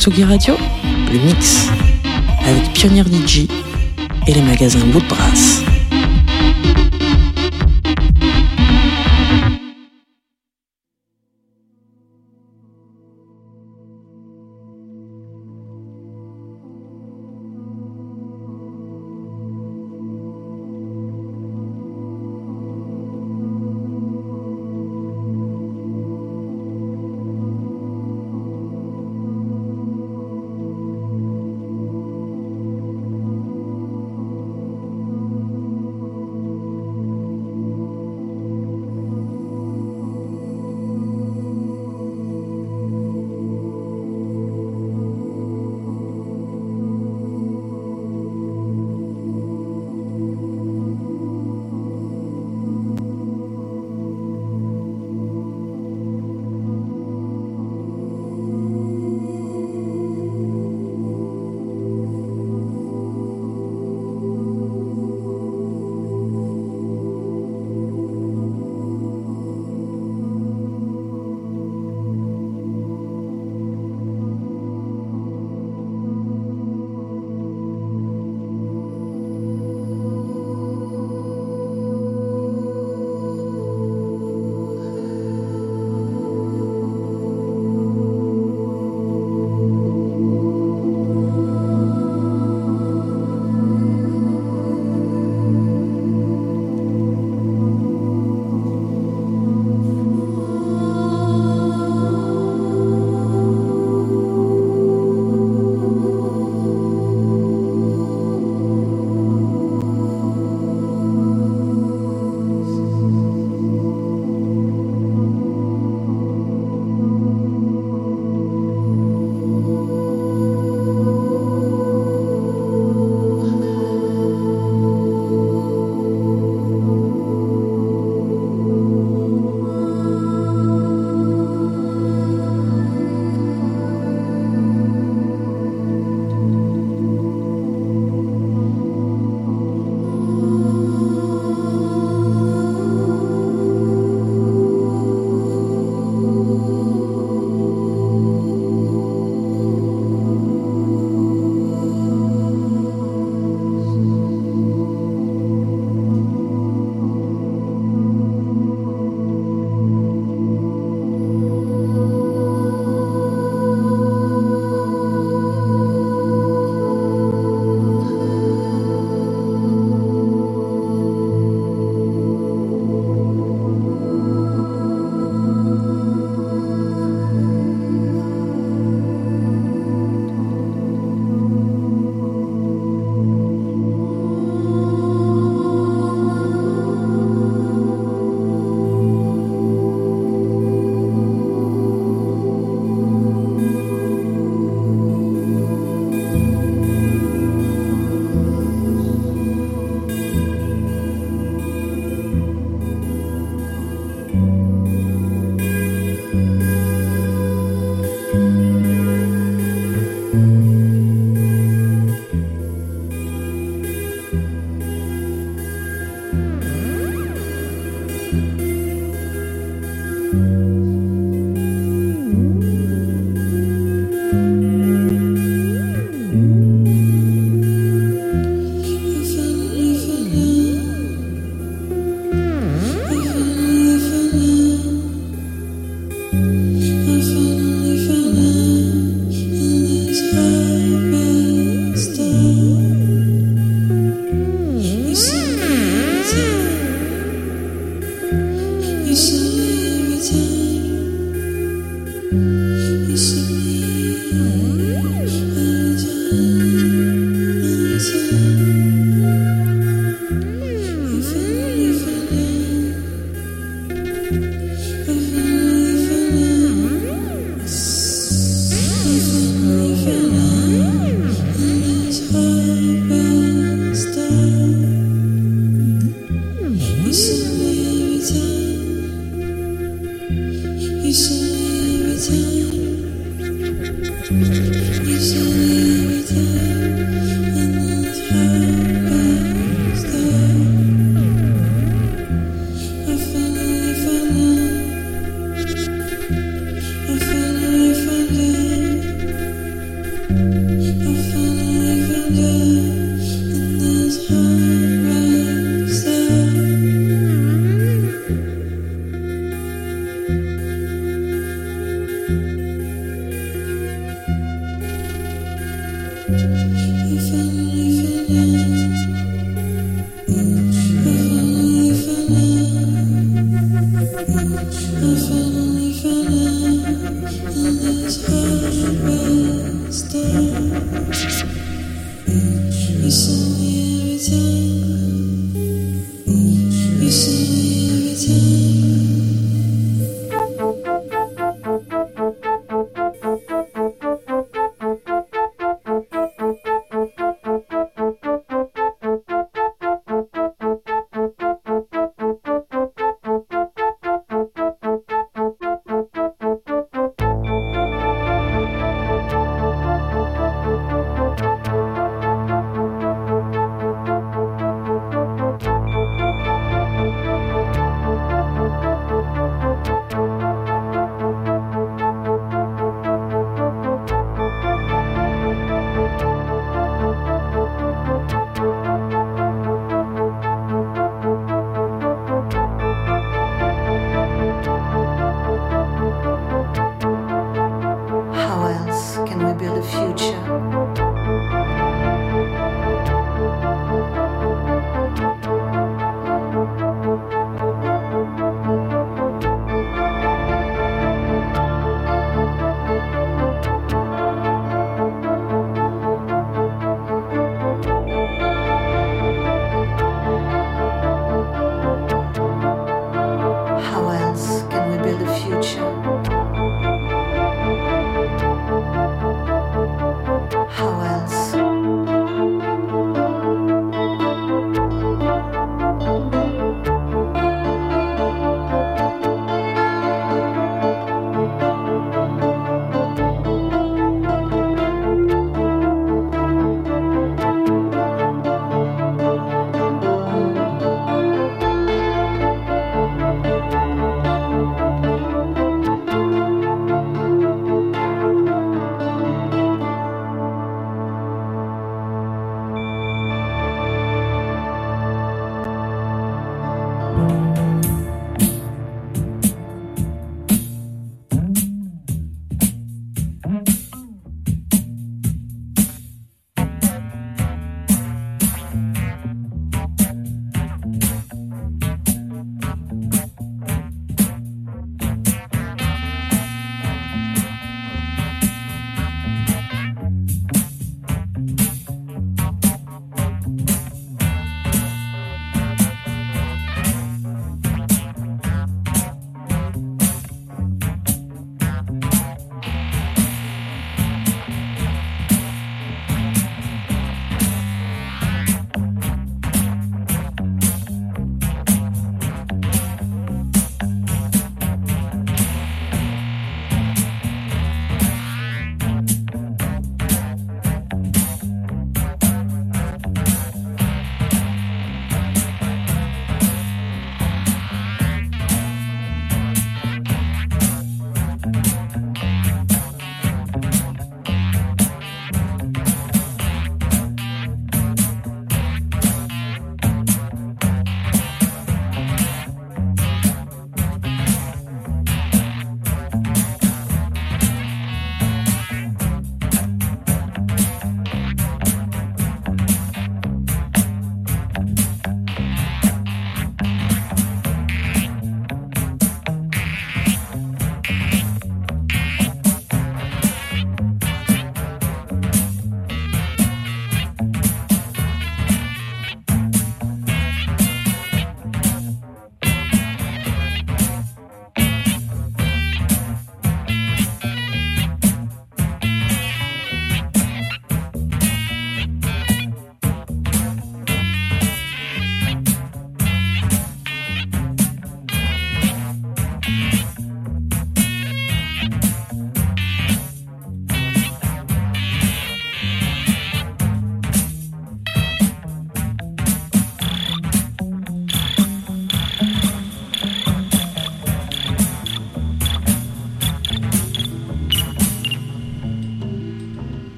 Tsugi Radio, le mix, avec Pionnier DJ et les magasins Woodbrass. daar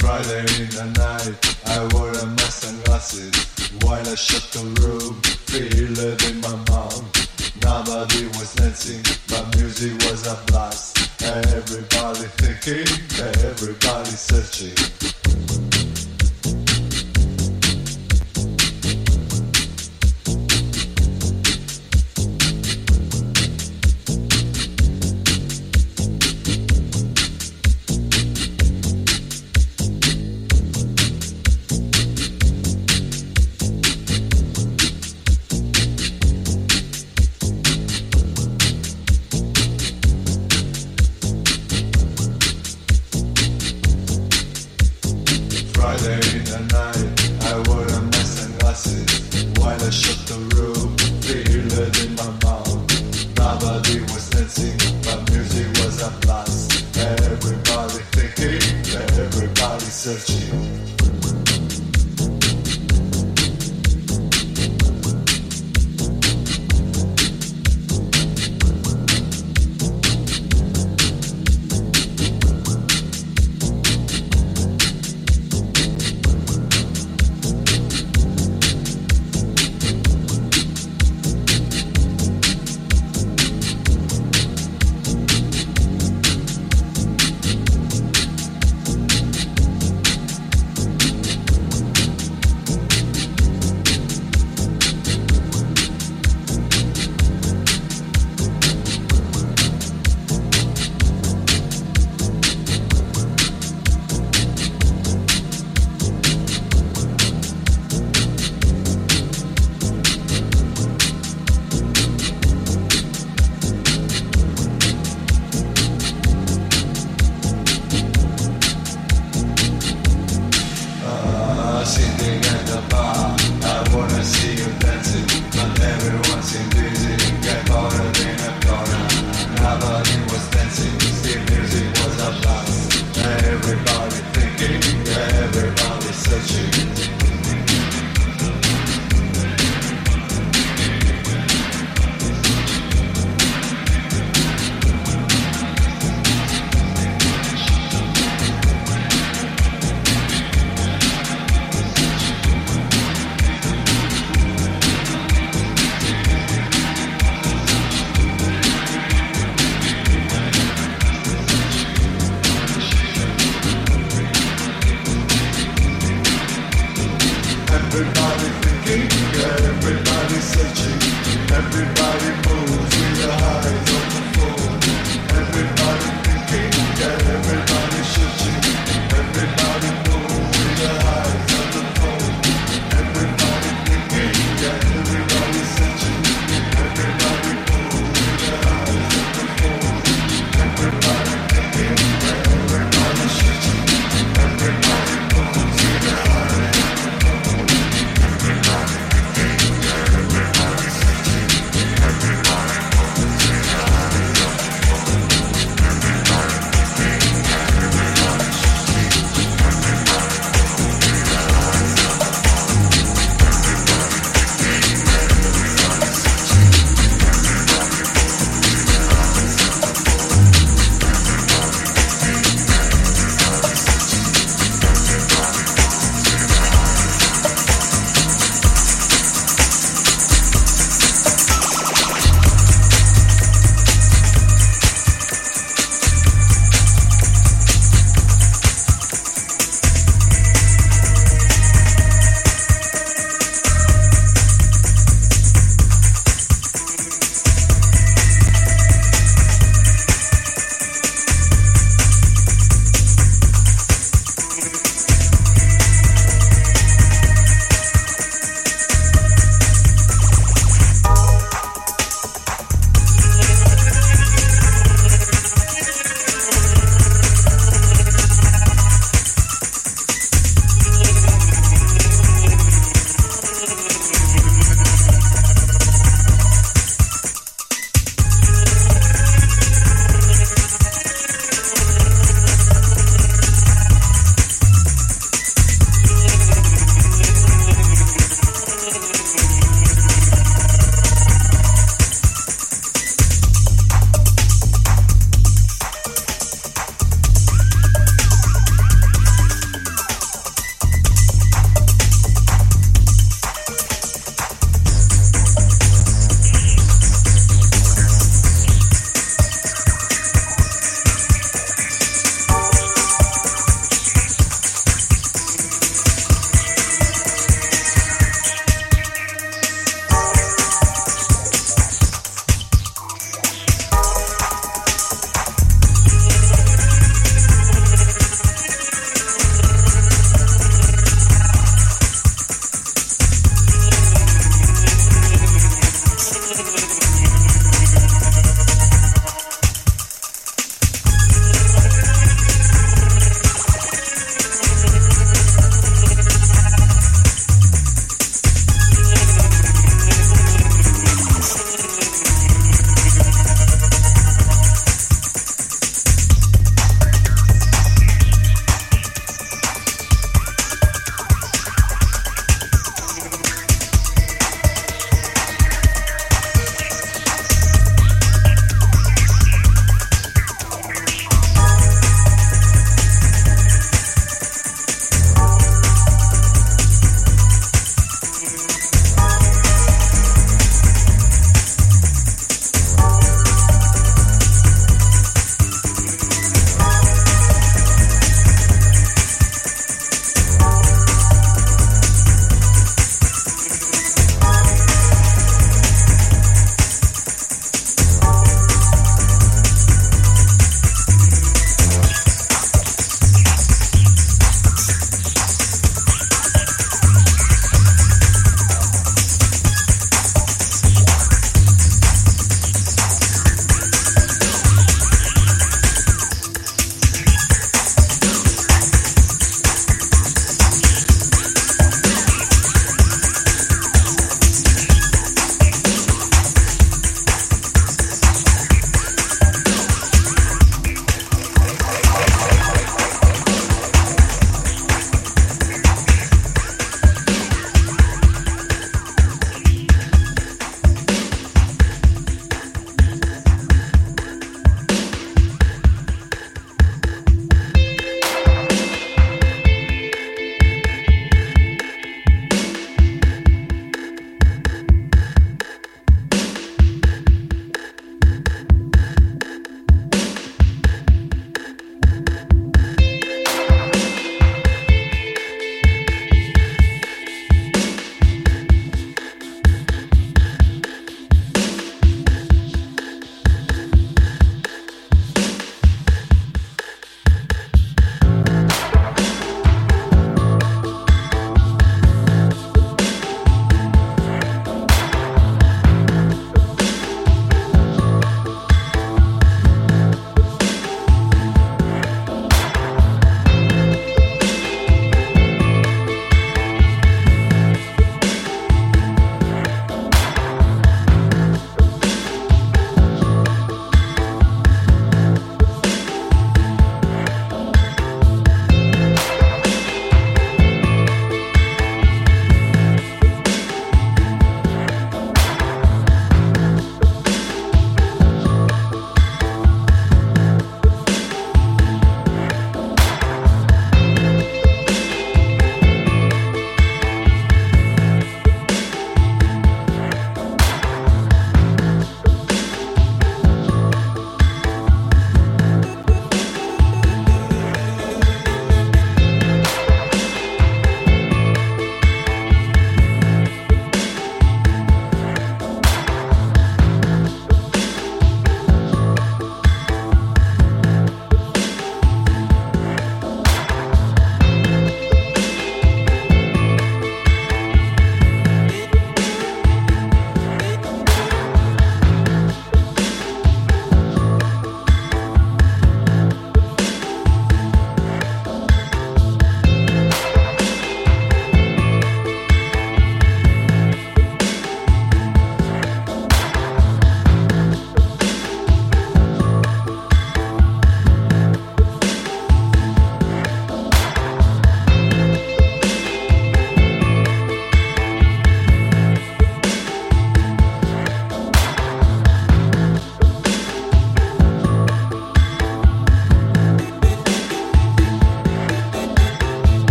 Friday in the night, I wore a mask and glasses. While I shut the room, feel in my mouth. Nobody was dancing, but music was a blast. Everybody thinking, everybody searching.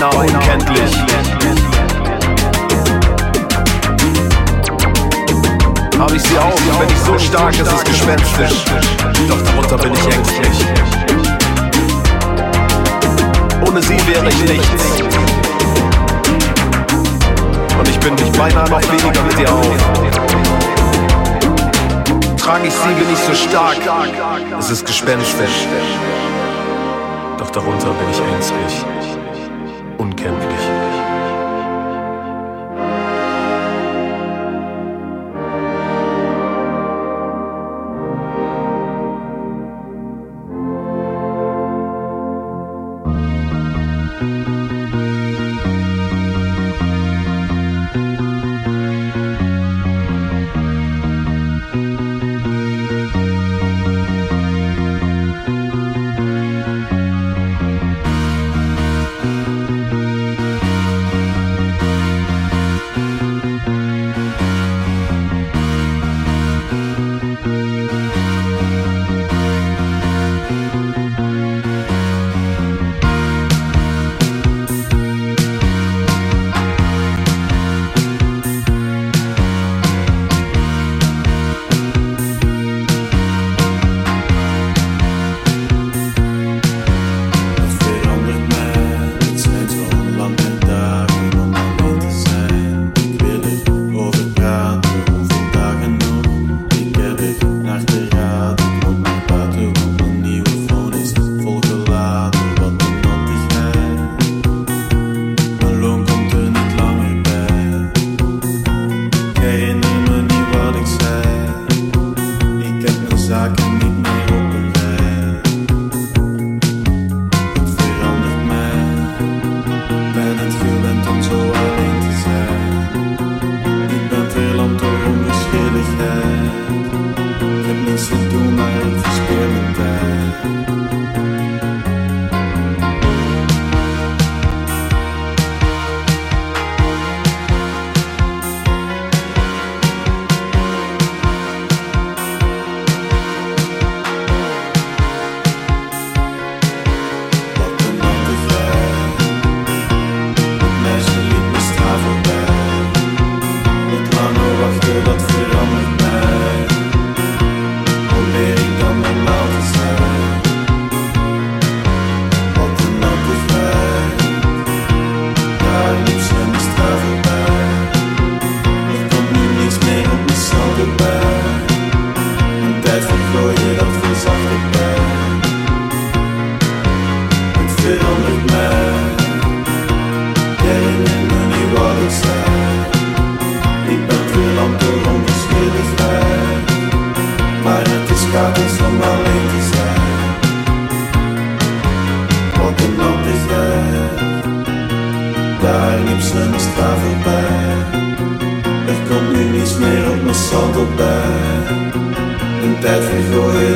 Männer unkenntlich. Hab ich sie auch, wenn ich so stark, es ist gespenstisch. Doch darunter bin ich ängstlich. Ohne sie wäre ich nichts. Und ich bin dich beinahe noch weniger mit ihr auf. Trage ich sie, bin ich so stark. Es ist gespenstisch. Doch darunter bin ich ängstlich. Een tijd vergooien,